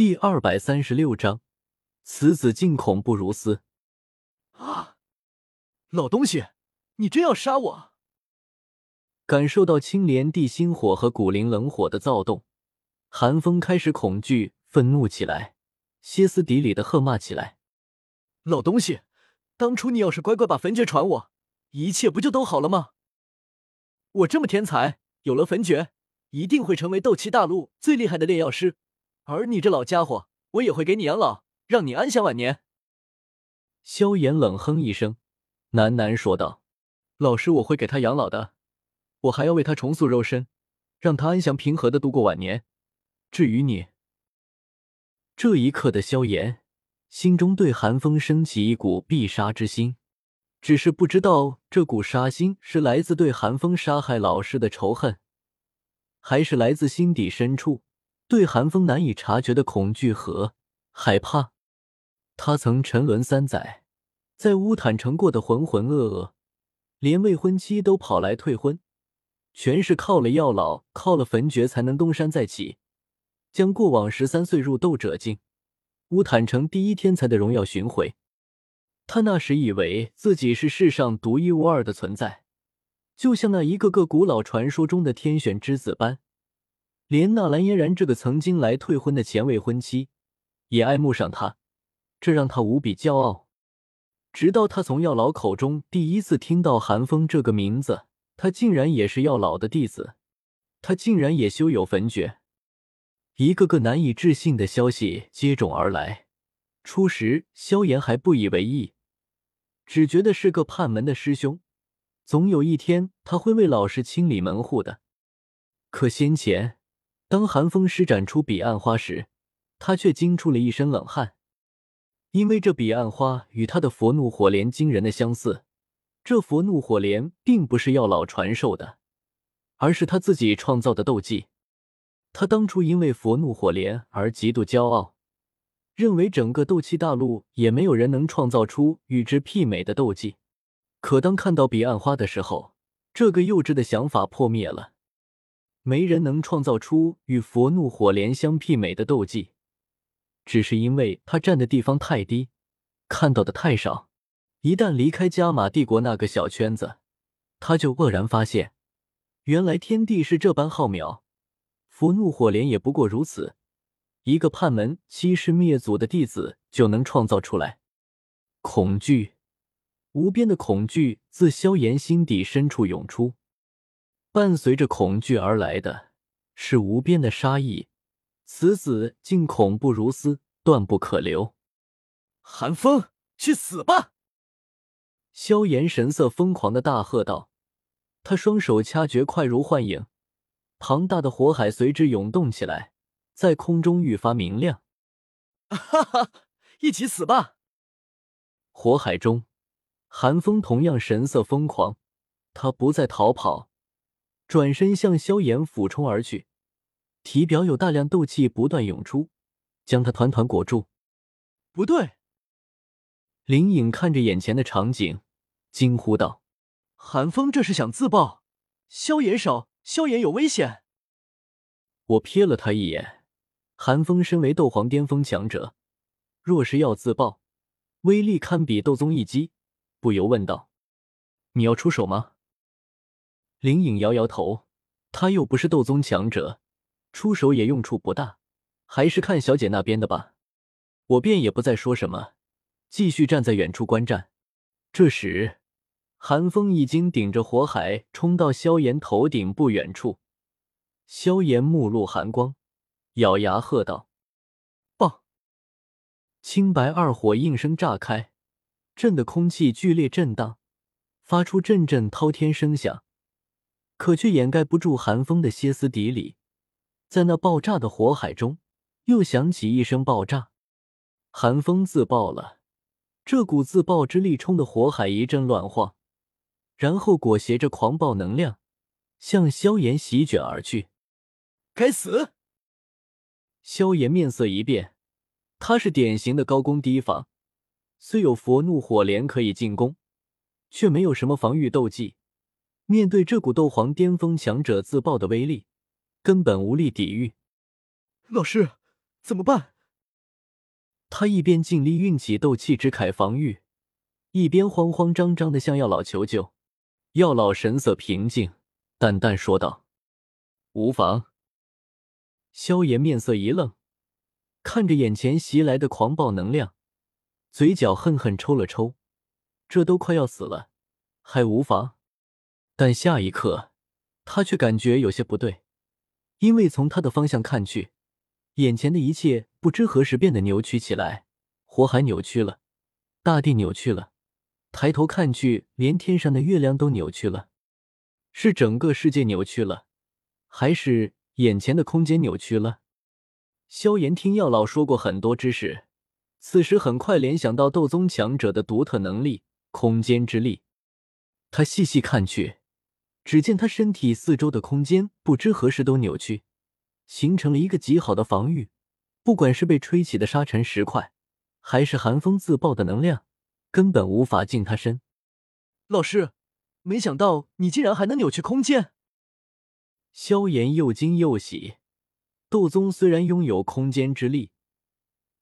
第二百三十六章，此子竟恐怖如斯。啊！老东西，你真要杀我？感受到青莲地心火和古灵冷火的躁动，寒风开始恐惧、愤怒起来，歇斯底里的喝骂起来：“老东西，当初你要是乖乖把焚诀传我，一切不就都好了吗？我这么天才，有了焚诀，一定会成为斗气大陆最厉害的炼药师。而你这老家伙，我也会给你养老，让你安享晚年。”萧炎冷哼一声，喃喃说道：“老师，我会给他养老的，我还要为他重塑肉身，让他安详平和的度过晚年。至于你……”这一刻的萧炎心中对寒风升起一股必杀之心，只是不知道这股杀心是来自对寒风杀害老师的仇恨，还是来自心底深处对寒风难以察觉的恐惧和害怕。他曾沉沦三载，在乌坦城过得浑浑噩噩，连未婚妻都跑来退婚，全是靠了药老、靠了焚诀才能东山再起，将过往十三岁入斗者境、乌坦城第一天才的荣耀寻回。他那时以为自己是世上独一无二的存在，就像那一个个古老传说中的天选之子般，连纳兰嫣然这个曾经来退婚的前未婚妻也爱慕上他。这让他无比骄傲，直到他从药老口中第一次听到寒风这个名字，他竟然也是药老的弟子，他竟然也修有焚诀。一个个难以置信的消息接踵而来。初时，萧炎还不以为意，只觉得是个叛门的师兄，总有一天他会为老师清理门户的。可先前，当寒风施展出彼岸花时，他却惊出了一身冷汗。因为这彼岸花与他的佛怒火莲惊人的相似，这佛怒火莲并不是药老传授的，而是他自己创造的斗技。他当初因为佛怒火莲而极度骄傲，认为整个斗气大陆也没有人能创造出与之媲美的斗技。可当看到彼岸花的时候，这个幼稚的想法破灭了。没人能创造出与佛怒火莲相媲美的斗技。只是因为他站的地方太低，看到的太少。一旦离开加玛帝国那个小圈子，他就愕然发现，原来天地是这般浩渺。佛怒火莲也不过如此，一个叛门欺师灭祖的弟子就能创造出来。恐惧，无边的恐惧自萧炎心底深处涌出，伴随着恐惧而来的是无边的杀意。此子竟恐怖如斯，断不可留！寒风，去死吧！萧炎神色疯狂的大喝道，他双手掐诀，快如幻影，庞大的火海随之涌动起来，在空中愈发明亮。哈哈，一起死吧！火海中，寒风同样神色疯狂，他不再逃跑，转身向萧炎俯冲而去。体表有大量斗气不断涌出，将他团团裹住。不对，林颖看着眼前的场景，惊呼道：“寒风这是想自爆？萧炎少，萧炎有危险！”我瞥了他一眼，寒风身为斗皇巅峰强者，若是要自爆，威力堪比斗宗一击，不由问道：“你要出手吗？”林颖摇摇头，他又不是斗宗强者。出手也用处不大，还是看小姐那边的吧。我便也不再说什么，继续站在远处观战。这时，寒风已经顶着火海冲到萧炎头顶不远处。萧炎目露寒光，咬牙喝道：“爆！”青白二火应声炸开，震得空气剧烈震荡，发出阵阵滔天声响，可却掩盖不住寒风的歇斯底里。在那爆炸的火海中，又响起一声爆炸，寒风自爆了。这股自爆之力冲的火海一阵乱晃，然后裹挟着狂暴能量向萧炎席卷而去。该死！萧炎面色一变，他是典型的高攻低防，虽有佛怒火莲可以进攻，却没有什么防御斗技。面对这股斗皇巅峰强者自爆的威力。根本无力抵御，老师，怎么办？他一边尽力运起斗气之铠防御，一边慌慌张张的向药老求救。药老神色平静，淡淡说道：“无妨。”萧炎面色一愣，看着眼前袭来的狂暴能量，嘴角恨恨抽了抽。这都快要死了，还无妨？但下一刻，他却感觉有些不对，因为从他的方向看去，眼前的一切不知何时变得扭曲起来，火海扭曲了，大地扭曲了，抬头看去，连天上的月亮都扭曲了。是整个世界扭曲了，还是眼前的空间扭曲了？萧炎听药老说过很多知识，此时很快联想到斗宗强者的独特能力——空间之力。他细细看去。只见他身体四周的空间不知何时都扭曲，形成了一个极好的防御。不管是被吹起的沙尘石块，还是寒风自爆的能量，根本无法近他身。老师，没想到你竟然还能扭曲空间。萧炎又惊又喜。斗宗虽然拥有空间之力，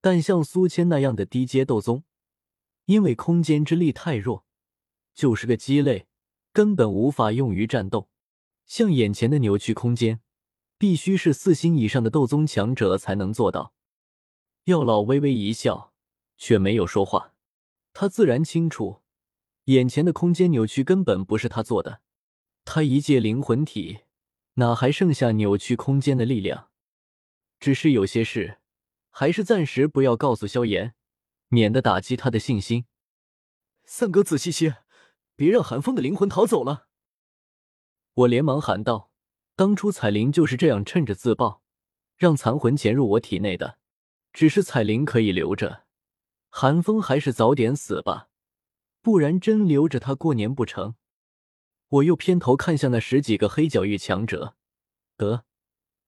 但像苏谦那样的低阶斗宗，因为空间之力太弱，就是个鸡肋。根本无法用于战斗，像眼前的扭曲空间，必须是四星以上的斗宗强者才能做到。药老微微一笑，却没有说话。他自然清楚，眼前的空间扭曲根本不是他做的。他一介灵魂体，哪还剩下扭曲空间的力量？只是有些事，还是暂时不要告诉萧炎，免得打击他的信心。三哥，仔细些。别让寒风的灵魂逃走了！我连忙喊道：“当初彩铃就是这样趁着自爆，让残魂潜入我体内的。只是彩铃可以留着，寒风还是早点死吧，不然真留着他过年不成。”我又偏头看向那十几个黑角域强者，得，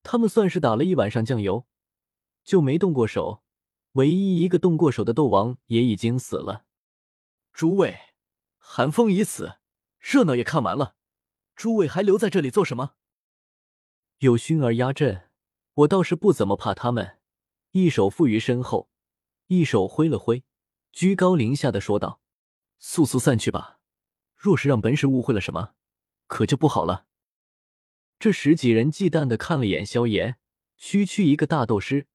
他们算是打了一晚上酱油，就没动过手。唯一一个动过手的斗王也已经死了。诸位。寒风已死，热闹也看完了，诸位还留在这里做什么？有熏儿压阵，我倒是不怎么怕他们。一手负于身后，一手挥了挥，居高临下的说道：“速速散去吧！若是让本使误会了什么，可就不好了。”这十几人忌惮的看了眼萧炎，区区一个大斗师，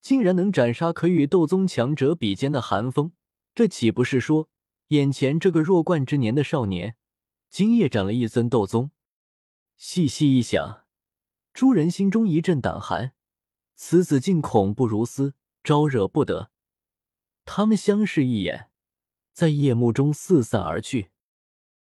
竟然能斩杀可与斗宗强者比肩的寒风，这岂不是说？眼前这个弱冠之年的少年，今夜斩了一尊斗宗。细细一想，诸人心中一阵胆寒。此子竟恐怖如斯，招惹不得。他们相视一眼，在夜幕中四散而去。